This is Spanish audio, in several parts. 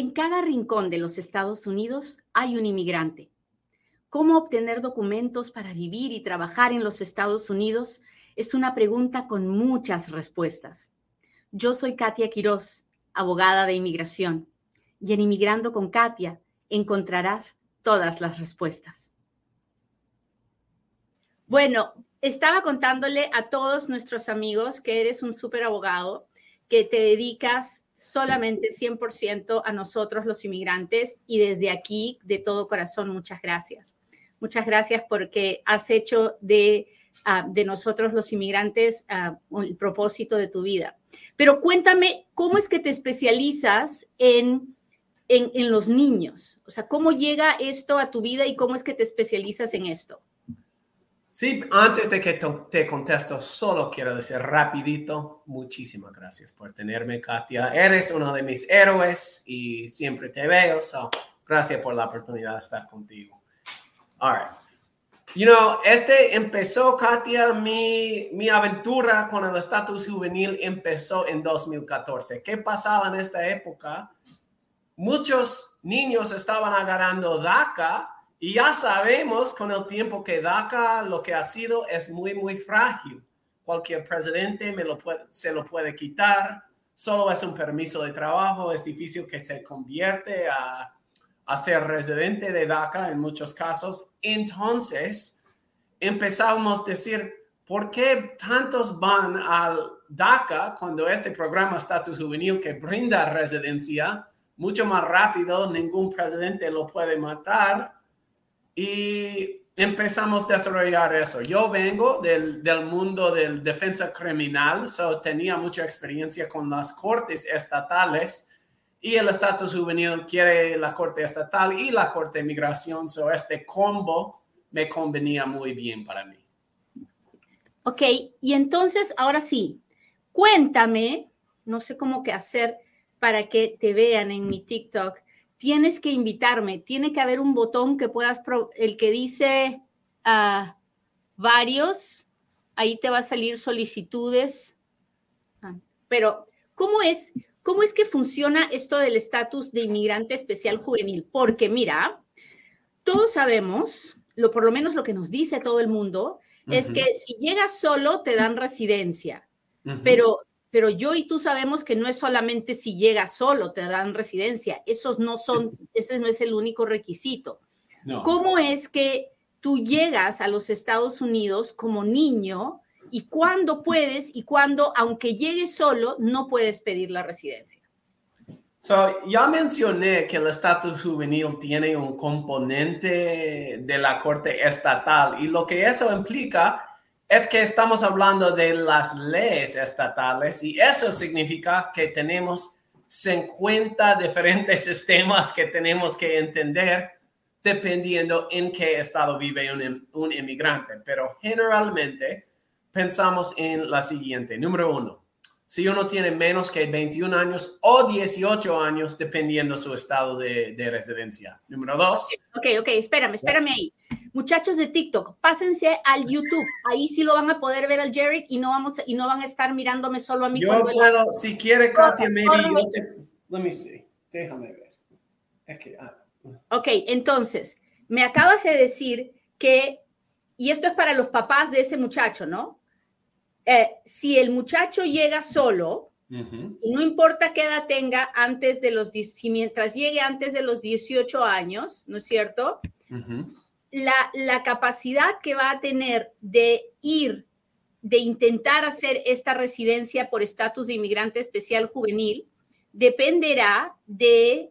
En cada rincón de los Estados Unidos hay un inmigrante. ¿Cómo obtener documentos para vivir y trabajar en los Estados Unidos? Es una pregunta con muchas respuestas. Yo soy Katia Quiroz, abogada de inmigración, y en Inmigrando con Katia encontrarás todas las respuestas. Bueno, estaba contándole a todos nuestros amigos que eres un súper abogado, que te dedicas solamente 100% a nosotros los inmigrantes y desde aquí, de todo corazón, muchas gracias. Muchas gracias porque has hecho de, ah, de nosotros los inmigrantes uh, el propósito de tu vida. Pero cuéntame, ¿cómo es que te especializas en, en, en los niños? O sea, ¿cómo llega esto a tu vida y cómo es que te especializas en esto? Sí, antes de que te contesto, solo quiero decir rapidito, muchísimas gracias por tenerme, Katia. Eres uno de mis héroes y siempre te veo, so gracias por la oportunidad de estar contigo. All right. You know, este empezó, Katia, mi, mi aventura con el estatus juvenil empezó en 2014. ¿Qué pasaba en esta época? Muchos niños estaban agarrando DACA y ya sabemos con el tiempo que DACA lo que ha sido es muy, muy frágil. Cualquier presidente me lo puede, se lo puede quitar. Solo es un permiso de trabajo. Es difícil que se convierte a, a ser residente de DACA en muchos casos. Entonces, empezamos a decir, ¿por qué tantos van al DACA cuando este programa estatus juvenil que brinda residencia mucho más rápido, ningún presidente lo puede matar? Y empezamos a desarrollar eso. Yo vengo del, del mundo del defensa criminal, so tenía mucha experiencia con las cortes estatales y el estatus juvenil quiere la corte estatal y la corte de migración, so este combo me convenía muy bien para mí. Ok, y entonces ahora sí, cuéntame, no sé cómo que hacer para que te vean en mi TikTok tienes que invitarme, tiene que haber un botón que puedas, el que dice uh, varios, ahí te va a salir solicitudes. Ah, pero, ¿cómo es, ¿cómo es que funciona esto del estatus de inmigrante especial juvenil? Porque mira, todos sabemos, lo, por lo menos lo que nos dice todo el mundo, es que si llegas solo te dan residencia, pero pero yo y tú sabemos que no es solamente si llegas solo te dan residencia, esos no son, ese no es el único requisito. ¿Cómo es que tú llegas a los Estados Unidos como niño y cuándo puedes y cuándo, aunque llegues solo, no puedes pedir la residencia? So, ya mencioné que el estatus juvenil tiene un componente de la corte estatal y lo que eso implica es que estamos hablando de las leyes estatales y eso significa que tenemos 50 diferentes sistemas que tenemos que entender dependiendo en qué estado vive un, un inmigrante. Pero generalmente pensamos en la siguiente. Número uno, si uno tiene menos que 21 años o 18 años, dependiendo su estado de, de residencia. Número dos. Ok, ok, espérame, espérame ahí. Muchachos de TikTok, pásense al YouTube. Ahí sí lo van a poder ver al Jared y no vamos y no van a estar mirándome solo a mí. Yo puedo, si quiere, Katia, maybe yo te, let me see. Déjame ver. Okay. Ah. Ok, entonces, me acabas de decir que, y esto es para los papás de ese muchacho, ¿no? Eh, si el muchacho llega solo, y no importa qué edad tenga antes de los, si mientras llegue antes de los 18 años, ¿no es cierto? La, capacidad que va a tener de ir, de intentar hacer esta residencia por estatus de inmigrante especial juvenil, dependerá de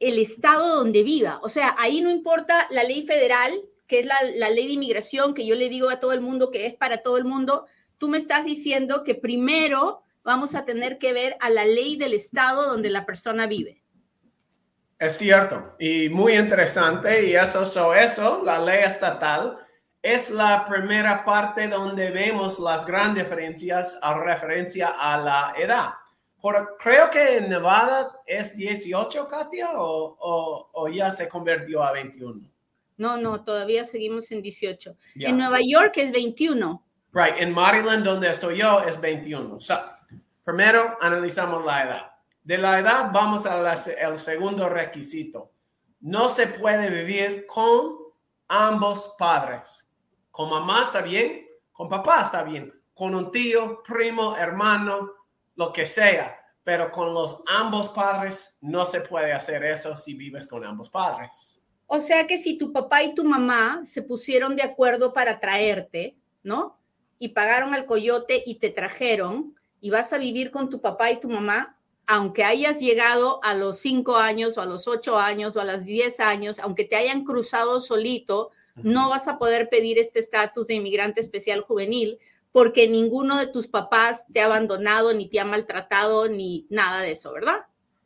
el estado donde viva. O sea, ahí no importa la ley federal, que es la, la, ley de inmigración, que yo le digo a todo el mundo que es para todo el mundo, tú me estás diciendo que primero vamos a tener que ver a la ley del estado donde la persona vive. Es cierto y muy interesante y eso, so eso, la ley estatal, es la primera parte donde vemos las grandes diferencias a referencia a la edad. Por, creo que en Nevada es 18, Katia, o, o, ya se convirtió a 21. No, no, todavía seguimos en 18. En Nueva York es 21. Right, en Maryland, donde estoy yo, es 21. So, primero analizamos la edad. De la edad, vamos al segundo requisito. No se puede vivir con ambos padres. Con mamá está bien, con papá está bien, con un tío, primo, hermano, lo que sea, pero con los ambos padres no se puede hacer eso si vives con ambos padres. O sea que si tu papá y tu mamá se pusieron de acuerdo para traerte, ¿no? Y pagaron al coyote y te trajeron y vas a vivir con tu papá y tu mamá, aunque hayas llegado a los cinco años o a los ocho años o a los diez años, aunque te hayan cruzado solito, no vas a poder pedir este estatus de inmigrante especial juvenil porque ninguno de tus papás te ha abandonado, ni te ha maltratado, ni nada de eso, ¿verdad?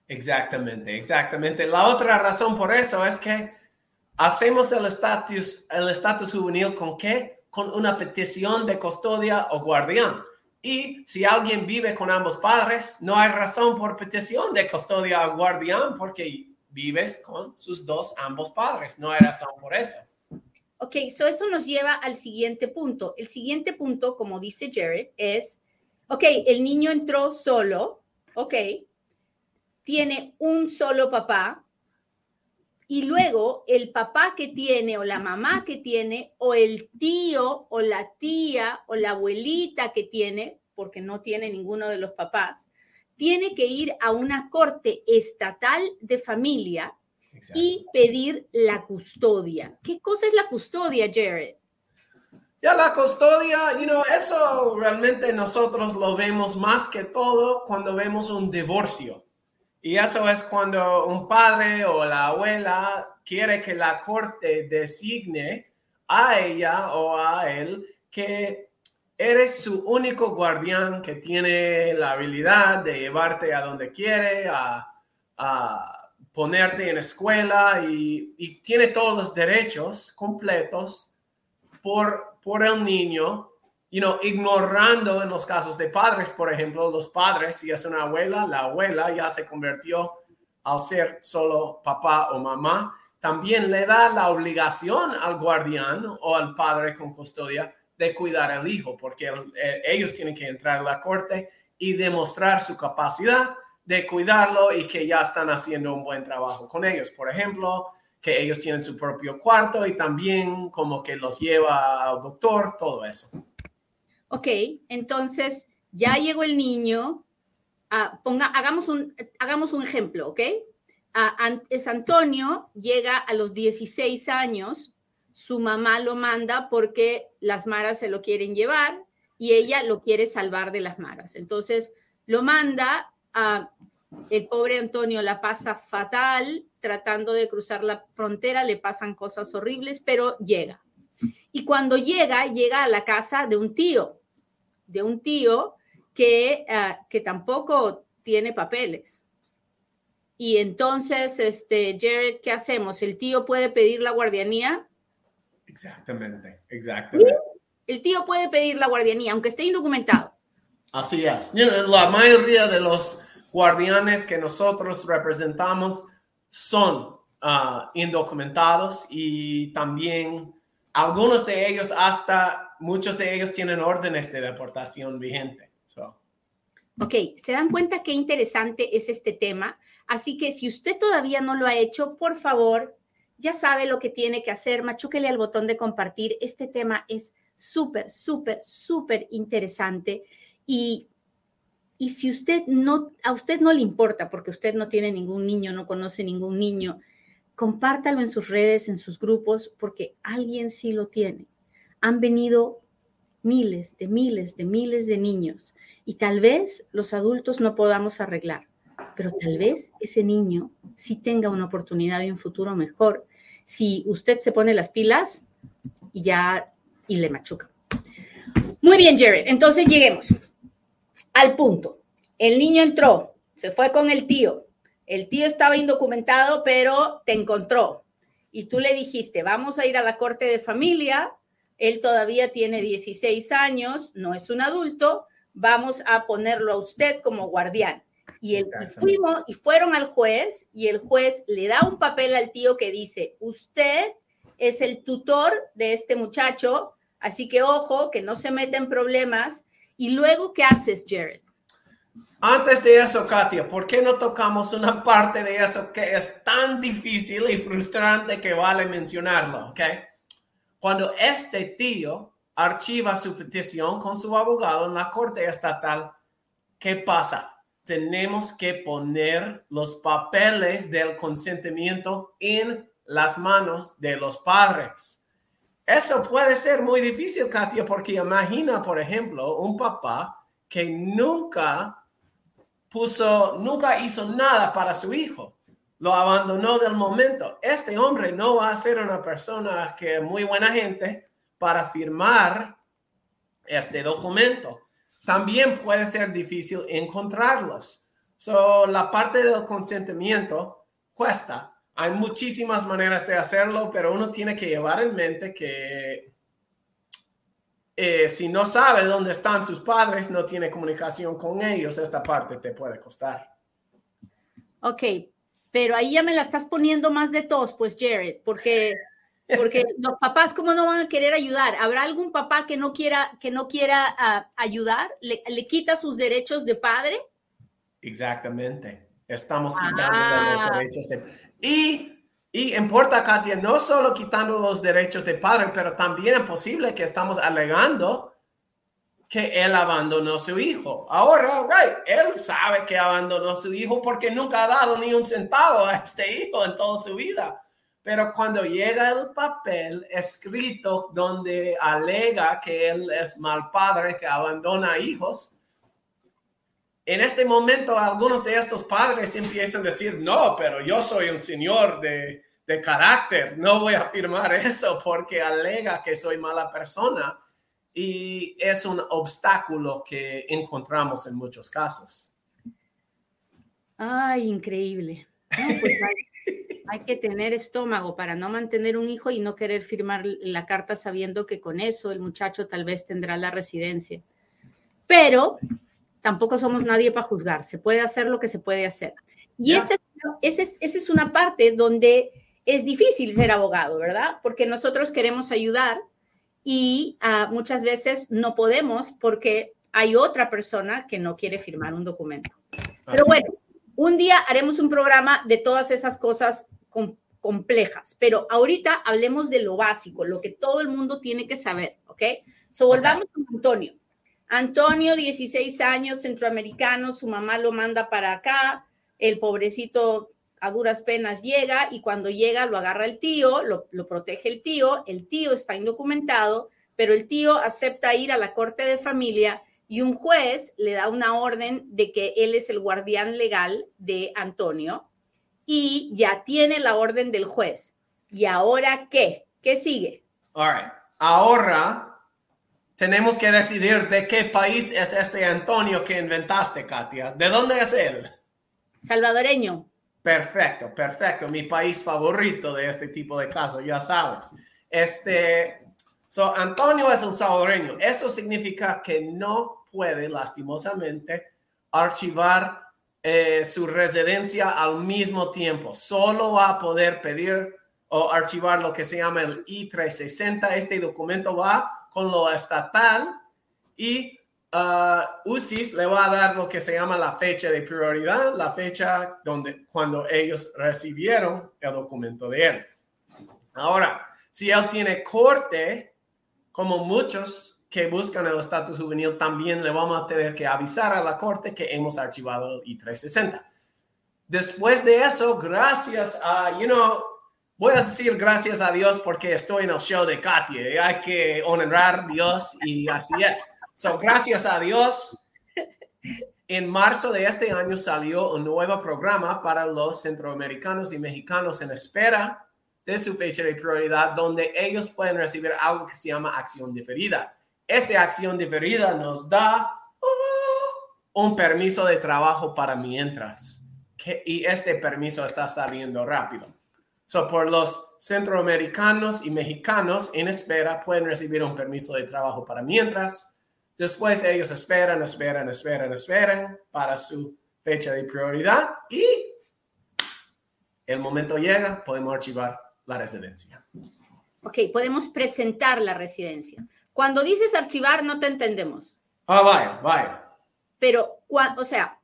Exactamente, exactamente. La otra razón por eso es que hacemos el estatus el estatus juvenil con qué? Con una petición de custodia o guardián. Y si alguien vive con ambos padres, no hay razón por petición de custodia o guardián porque vives con sus dos ambos padres. No hay razón por eso. Ok, so eso nos lleva al siguiente punto. El siguiente punto, como dice Jared, es, ok, el niño entró solo, ok, tiene un solo papá, y luego el papá que tiene o la mamá que tiene o el tío o la tía o la abuelita que tiene, porque no tiene ninguno de los papás, tiene que ir a una corte estatal de familia y pedir la custodia. ¿Qué cosa es la custodia, Jared? Ya la custodia, you know, eso realmente nosotros lo vemos más que todo cuando vemos un divorcio. Y eso es cuando un padre o la abuela quiere que la corte designe a ella o a él que eres su único guardián que tiene la habilidad de llevarte a donde quiere, a, ponerte en escuela y, tiene todos los derechos completos por, por el niño, you know, ignorando en los casos de padres, por ejemplo, los padres, si es una abuela, la abuela ya se convirtió al ser solo papá o mamá, también le da la obligación al guardián o al padre con custodia de cuidar al hijo, porque ellos tienen que entrar a la corte y demostrar su capacidad de cuidarlo y que ya están haciendo un buen trabajo con ellos. Por ejemplo, que ellos tienen su propio cuarto y también como que los lleva al doctor, todo eso. Ok, entonces ya llegó el niño. Ah, ponga, hagamos, un, hagamos un ejemplo, ¿ok? Ah, es Antonio, llega a los 16 años, su mamá lo manda porque las maras se lo quieren llevar y ella lo quiere salvar de las maras. Entonces lo manda el pobre Antonio la pasa fatal tratando de cruzar la frontera, le pasan cosas horribles, pero llega. Y cuando llega, llega a la casa de un tío, de un tío que, ah, que tampoco tiene papeles. Y entonces, este, Jared, ¿qué hacemos? ¿El tío puede pedir la guardianía? Exactamente, exactamente. El tío puede pedir la guardianía, aunque esté indocumentado. Así es. La mayoría de los guardianes que nosotros representamos son ah, indocumentados y también algunos de ellos, hasta muchos de ellos tienen órdenes de deportación vigente. Ok, ¿se dan cuenta qué interesante es este tema? Así que si usted todavía no lo ha hecho, por favor, ya sabe lo que tiene que hacer, machúquele al botón de compartir. Este tema es súper, súper, súper interesante y, y si usted no, a usted no le importa porque usted no tiene ningún niño, no conoce ningún niño, compártalo en sus redes, en sus grupos, porque alguien sí lo tiene. Han venido miles de miles de miles de niños y tal vez los adultos no podamos arreglar, pero tal vez ese niño sí tenga una oportunidad y un futuro mejor si usted se pone las pilas y ya y le machuca. Muy bien, Jared. Entonces lleguemos al punto. El niño entró, se fue con el tío. El tío estaba indocumentado, pero te encontró. Y tú le dijiste, vamos a ir a la corte de familia. Él todavía tiene 16 años, no es un adulto. Vamos a ponerlo a usted como guardián. Y, el, y, fuimos y fueron al juez y el juez le da un papel al tío que dice, usted es el tutor de este muchacho, así que ojo, que no se meta en problemas y luego, ¿qué haces, Jared? Antes de eso, Katia, ¿por qué no tocamos una parte de eso que es tan difícil y frustrante que vale mencionarlo? ¿ok? Cuando este tío archiva su petición con su abogado en la Corte Estatal, ¿qué pasa? Tenemos que poner los papeles del consentimiento en las manos de los padres. Eso puede ser muy difícil, Katia, porque imagina, por ejemplo, un papá que nunca puso, nunca hizo nada para su hijo. Lo abandonó del momento. Este hombre no va a ser una persona que es muy buena gente para firmar este documento. También puede ser difícil encontrarlos. So, la parte del consentimiento cuesta. Hay muchísimas maneras de hacerlo, pero uno tiene que llevar en mente que eh, si no sabe dónde están sus padres, no tiene comunicación con ellos, esta parte te puede costar. Ok, pero ahí ya me la estás poniendo más de tos, pues Jared, porque, porque los papás, ¿cómo no van a querer ayudar? ¿Habrá algún papá que no quiera, que no quiera uh, ayudar? ¿Le, ¿Le, quita sus derechos de padre? Exactamente. Estamos quitando ah. los derechos de... Y y importa, Katia, no solo quitando los derechos de padre, pero también es posible que estamos alegando que él abandonó a su hijo. Ahora, right, él sabe que abandonó a su hijo porque nunca ha dado ni un centavo a este hijo en toda su vida. Pero cuando llega el papel escrito donde alega que él es mal padre, que abandona hijos, en este momento algunos de estos padres empiezan a decir, no, pero yo soy un señor de, de carácter, no voy a afirmar eso porque alega que soy mala persona y es un obstáculo que encontramos en muchos casos. Ay, increíble. Pues hay, hay, que tener estómago para no mantener un hijo y no querer firmar la carta sabiendo que con eso el muchacho tal vez tendrá la residencia. Pero tampoco somos nadie para juzgar, se puede hacer lo que se puede hacer. Y esa ese es una parte donde es difícil ser abogado, ¿verdad? Porque nosotros queremos ayudar y uh, muchas veces no podemos porque hay otra persona que no quiere firmar un documento. Pero bueno, un día haremos un programa de todas esas cosas com complejas, pero ahorita hablemos de lo básico, lo que todo el mundo tiene que saber, ¿ok? So volvamos okay. con Antonio. Antonio, 16 años, centroamericano, su mamá lo manda para acá, el pobrecito a duras penas llega y cuando llega lo agarra el tío, lo, lo, protege el tío, el tío está indocumentado, pero el tío acepta ir a la corte de familia y un juez le da una orden de que él es el guardián legal de Antonio y ya tiene la orden del juez. ¿Y ahora qué? ¿Qué sigue? All right. Ahora tenemos que decidir de qué país es este Antonio que inventaste, Katia. ¿De dónde es él? Salvadoreño. Perfecto, perfecto. Mi país favorito de este tipo de casos, ya sabes. Este, so Antonio es un salvadoreño. Eso significa que no puede, lastimosamente, archivar eh, su residencia al mismo tiempo. Solo va a poder pedir o archivar lo que se llama el I-360. Este documento va con lo estatal y uh, UCIS le va a dar lo que se llama la fecha de prioridad, la fecha donde cuando ellos recibieron el documento de él. Ahora, si él tiene corte, como muchos que buscan el estatus juvenil, también le vamos a tener que avisar a la corte que hemos archivado el I-360. Después de eso, gracias a, you know, voy a decir gracias a Dios porque estoy en el show de Katia. Hay que honrar a Dios y así es. So, gracias a Dios, en marzo de este año salió un nuevo programa para los centroamericanos y mexicanos en espera de su fecha de prioridad, donde ellos pueden recibir algo que se llama acción diferida. Esta acción diferida nos da uh, un permiso de trabajo para mientras, que, y este permiso está saliendo rápido. So, por los centroamericanos y mexicanos en espera pueden recibir un permiso de trabajo para mientras Después ellos esperan, esperan, esperan, esperan para su fecha de prioridad y el momento llega, podemos archivar la residencia. Ok, podemos presentar la residencia. Cuando dices archivar, no te entendemos. Ah, vaya, vaya. Pero, o sea,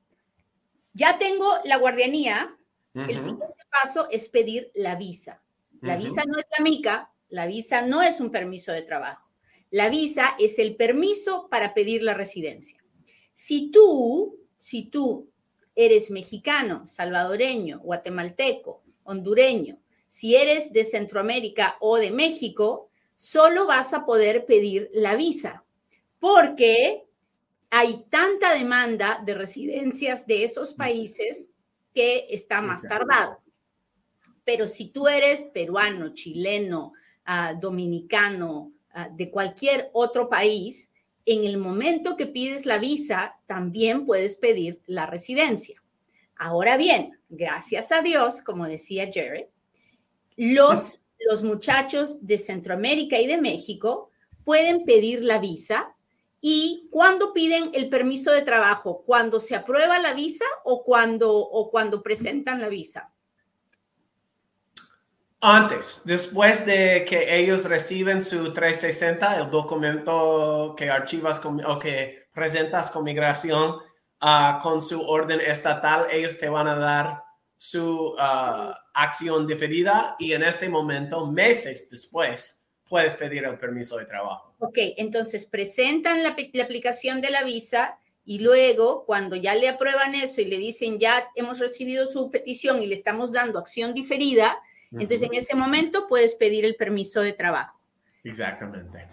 ya tengo la guardianía, el siguiente paso es pedir la visa. La visa no es la mica, la visa no es un permiso de trabajo. La visa es el permiso para pedir la residencia. Si tú, si tú eres mexicano, salvadoreño, guatemalteco, hondureño, si eres de Centroamérica o de México, solo vas a poder pedir la visa, porque hay tanta demanda de residencias de esos países que está más tardado. Pero si tú eres peruano, chileno, ah, dominicano, ah, de cualquier otro país, en el momento que pides la visa, también puedes pedir la residencia. Ahora bien, gracias a Dios, como decía Jared, los, los muchachos de Centroamérica y de México pueden pedir la visa ¿Y cuándo piden el permiso de trabajo? ¿Cuando se aprueba la visa o cuando, o cuando presentan la visa? Antes, después de que ellos reciben su 360, el documento que archivas o que presentas con migración ah, con su orden estatal, ellos te van a dar su ah, acción diferida y en este momento, meses después, puedes pedir el permiso de trabajo. Ok, entonces presentan la, aplicación de la visa y luego cuando ya le aprueban eso y le dicen ya hemos recibido su petición y le estamos dando acción diferida, entonces en ese momento puedes pedir el permiso de trabajo. Exactamente.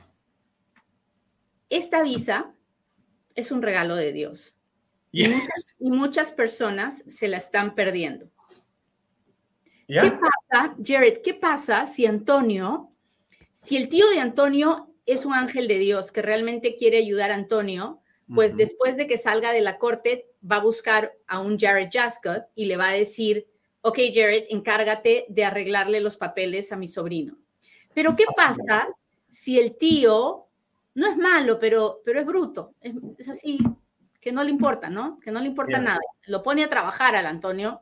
Esta visa es un regalo de Dios. Y, muchas, personas se la están perdiendo. ¿Qué pasa, Jared? ¿Qué pasa si Antonio si el tío de Antonio es un ángel de Dios que realmente quiere ayudar a Antonio, pues después de que salga de la corte va a buscar a un Jared Jascott y le va a decir, ok Jared, encárgate de arreglarle los papeles a mi sobrino. Pero ¿qué pasa si el tío no es malo, pero, pero es bruto? Es, así, que no le importa, ¿no? Que no le importa nada. Lo pone a trabajar al Antonio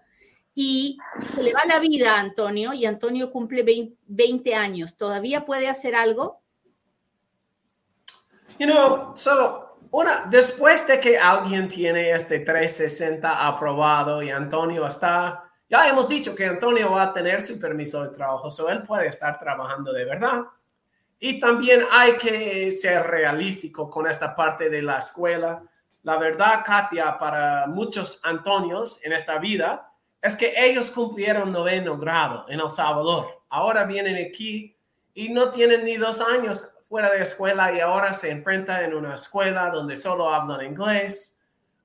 y se le va la vida a Antonio y Antonio cumple 20 años. ¿Todavía puede hacer algo? You know, solo una, después de que alguien tiene este 360 aprobado y Antonio está, ya hemos dicho que Antonio va a tener su permiso de trabajo, so él puede estar trabajando de verdad. Y también hay que ser realístico con esta parte de la escuela. La verdad, Katia, para muchos Antonios en esta vida, es que ellos cumplieron noveno grado en El Salvador. Ahora vienen aquí y no tienen ni dos años fuera de escuela y ahora se enfrentan en una escuela donde solo hablan inglés.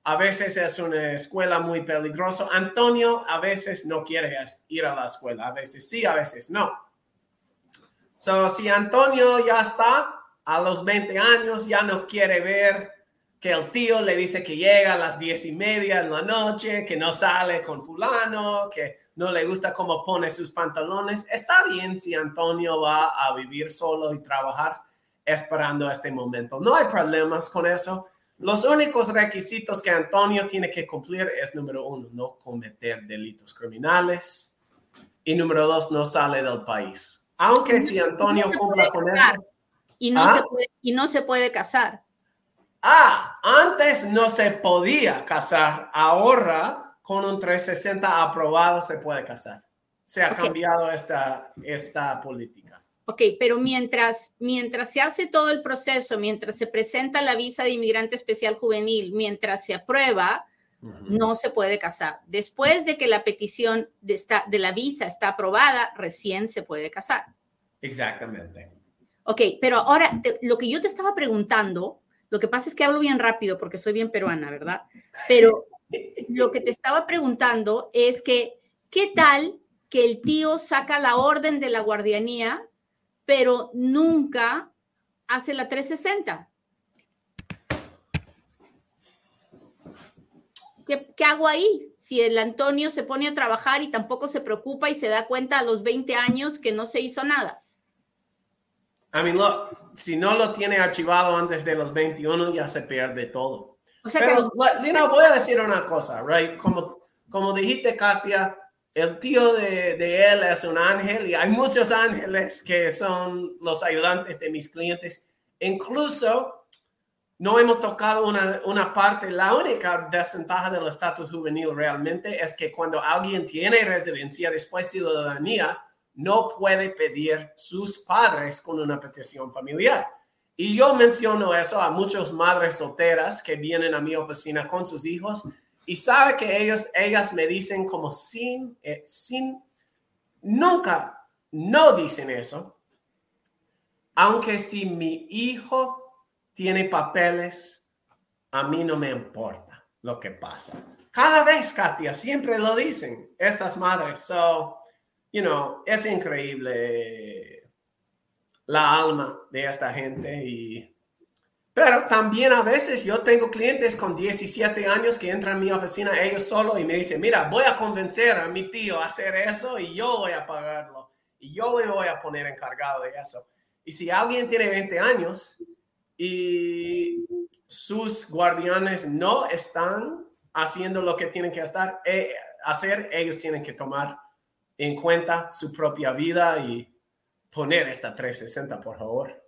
A veces es una escuela muy peligrosa. Antonio a veces no quiere ir a la escuela, a veces sí, a veces no. So, si Antonio ya está a los 20 años, ya no quiere ver que el tío le dice que llega a las diez y media en la noche, que no sale con fulano, que no le gusta cómo pone sus pantalones. Está bien si Antonio va a vivir solo y trabajar esperando este momento. No hay problemas con eso. Los únicos requisitos que Antonio tiene que cumplir es, número uno, no cometer delitos criminales. Y número dos, no sale del país. Aunque si Antonio cumpla con eso. Y no, ¿Ah? y no se puede casar. Ah, antes no se podía casar, ahora con un 360 aprobado se puede casar. Se ha cambiado esta, esta política. Ok, pero mientras, mientras se hace todo el proceso, mientras se presenta la visa de inmigrante especial juvenil, mientras se aprueba, no se puede casar. Después de que la petición de, esta, de la visa está aprobada, recién se puede casar. Exactamente. Ok, pero ahora lo que yo te estaba preguntando lo que pasa es que hablo bien rápido porque soy bien peruana, ¿verdad? Pero lo que te estaba preguntando es que, ¿qué tal que el tío saca la orden de la guardianía, pero nunca hace la 360? ¿Qué, ¿Qué, hago ahí? Si el Antonio se pone a trabajar y tampoco se preocupa y se da cuenta a los 20 años que no se hizo nada. I mean, si no lo tiene archivado antes de los 21, ya se pierde todo. O sea Pero, voy a decir una cosa, right? Como, como dijiste, Katia, el tío de, de, él es un ángel y hay muchos ángeles que son los ayudantes de mis clientes. Incluso no hemos tocado una, una parte, la única desventaja del estatus juvenil realmente es que cuando alguien tiene residencia después de ciudadanía, no puede pedir sus padres con una petición familiar. Y yo menciono eso a muchas madres solteras que vienen a mi oficina con sus hijos y sabe que ellos, ellas me dicen como sin, eh, sin, nunca, no dicen eso. Aunque si mi hijo tiene papeles, a mí no me importa lo que pasa. Cada vez, Katia, siempre lo dicen estas madres. So, you know, es increíble la alma de esta gente y pero también a veces yo tengo clientes con 17 años que entran en mi oficina ellos solo y me dicen, mira, voy a convencer a mi tío a hacer eso y yo voy a pagarlo y yo me voy a poner encargado de eso. Y si alguien tiene 20 años y sus guardianes no están haciendo lo que tienen que eh, hacer, ellos tienen que tomar en cuenta su propia vida y poner esta 360, por favor.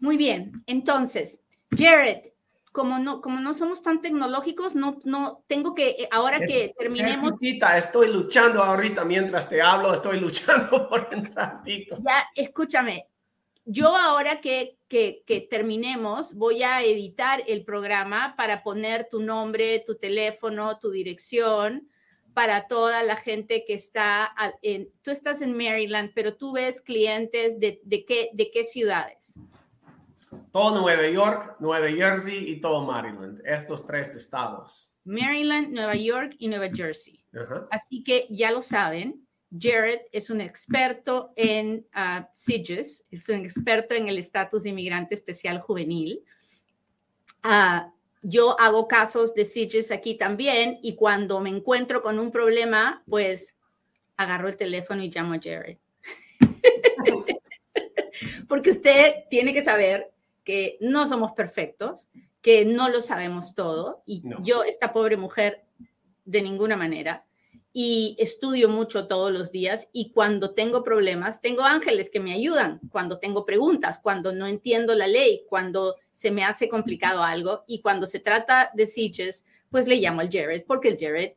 Muy bien, entonces, Jared, como no, como no somos tan tecnológicos, no, no tengo que, eh, ahora que terminemos. Estoy luchando ahorita mientras te hablo, estoy luchando por entrar. Ya, escúchame, yo ahora que, que, que, terminemos, voy a editar el programa para poner tu nombre, tu teléfono, tu dirección para toda la gente que está en, tú estás en Maryland, pero tú ves clientes de, de qué, de qué ciudades todo Nueva York, Nueva Jersey y todo Maryland, estos tres estados. Maryland, Nueva York y Nueva Jersey. Así que ya lo saben, Jared es un experto en uh, SIGES, es un experto en el estatus de inmigrante especial juvenil. Uh, yo hago casos de SIGES aquí también y cuando me encuentro con un problema, pues agarro el teléfono y llamo a Jared. Porque usted tiene que saber que no somos perfectos, que no lo sabemos todo. Y yo, esta pobre mujer, de ninguna manera. Y estudio mucho todos los días y cuando tengo problemas, tengo ángeles que me ayudan, cuando tengo preguntas, cuando no entiendo la ley, cuando se me hace complicado algo y cuando se trata de sieges, pues le llamo al Jared porque el Jared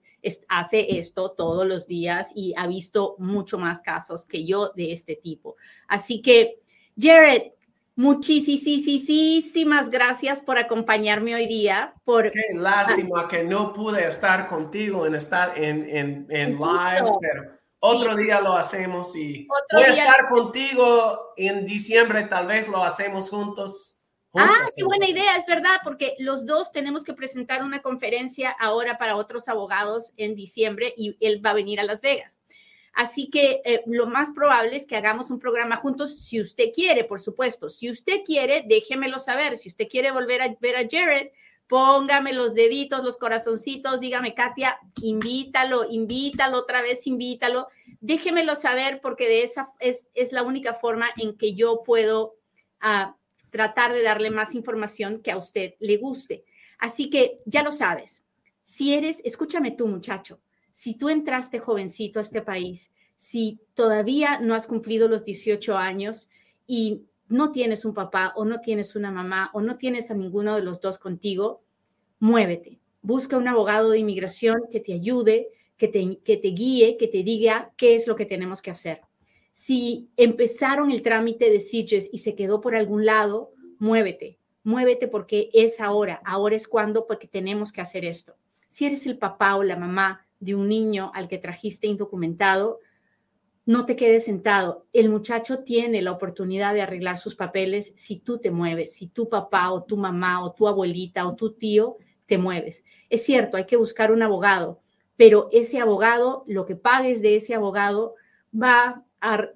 hace esto todos los días y ha visto mucho más casos que yo de este tipo. Así que, Jared, Muchísimas gracias por acompañarme hoy día. Por... Qué lástima que no pude estar contigo en, estar en, en, en live, pero otro día lo hacemos y voy a estar contigo en diciembre, tal vez lo hacemos juntos. ah, qué buena idea, es verdad, porque los dos tenemos que presentar una conferencia ahora para otros abogados en diciembre y él va a venir a Las Vegas. Así que eh, lo más probable es que hagamos un programa juntos, si usted quiere, por supuesto. Si usted quiere, déjemelo saber. Si usted quiere volver a ver a Jared, póngame los deditos, los corazoncitos, dígame, Katia, invítalo, invítalo otra vez, invítalo. Déjemelo saber porque de esa es, la única forma en que yo puedo ah, tratar de darle más información que a usted le guste. Así que ya lo sabes. Si eres, escúchame tú, muchacho si tú entraste jovencito a este país, si todavía no has cumplido los 18 años y no tienes un papá o no tienes una mamá o no tienes a ninguno de los dos contigo, muévete. Busca un abogado de inmigración que te ayude, que te, que te guíe, que te diga qué es lo que tenemos que hacer. Si empezaron el trámite de SIGES y se quedó por algún lado, muévete. Muévete porque es ahora, ahora es cuando, porque tenemos que hacer esto. Si eres el papá o la mamá de un niño al que trajiste indocumentado, no te quedes sentado. El muchacho tiene la oportunidad de arreglar sus papeles si tú te mueves, si tu papá o tu mamá o tu abuelita o tu tío te mueves. Es cierto, hay que buscar un abogado, pero ese abogado, lo que pagues de ese abogado va a,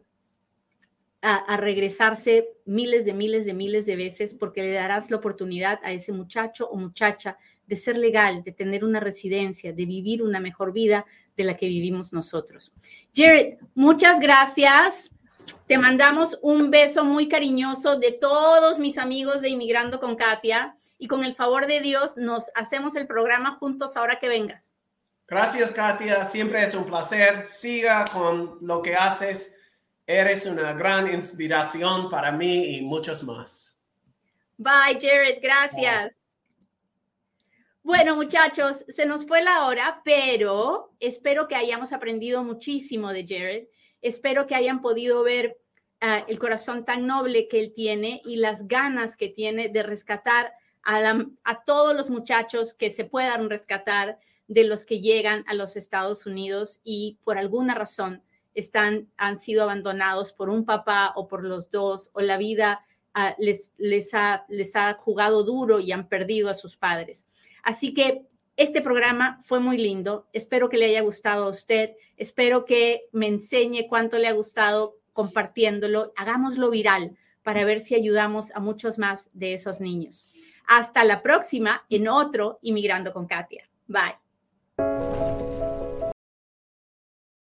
a, regresarse miles de miles de miles de veces porque le darás la oportunidad a ese muchacho o muchacha de ser legal, de tener una residencia, de vivir una mejor vida de la que vivimos nosotros. Jared, muchas gracias. Te mandamos un beso muy cariñoso de todos mis amigos de Inmigrando con Katia y con el favor de Dios nos hacemos el programa juntos ahora que vengas. Gracias, Katia. Siempre es un placer. Siga con lo que haces. Eres una gran inspiración para mí y muchos más. Bye, Jared. Gracias. Bueno, muchachos, se nos fue la hora, pero espero que hayamos aprendido muchísimo de Jared. Espero que hayan podido ver uh, el corazón tan noble que él tiene y las ganas que tiene de rescatar a, la, a todos los muchachos que se puedan rescatar de los que llegan a los Estados Unidos y por alguna razón están, han sido abandonados por un papá o por los dos, o la vida uh, les, les, ha, les ha jugado duro y han perdido a sus padres. Así que este programa fue muy lindo. Espero que le haya gustado a usted. Espero que me enseñe cuánto le ha gustado compartiéndolo. Hagámoslo viral para ver si ayudamos a muchos más de esos niños. Hasta la próxima en otro Inmigrando con Katia. Bye.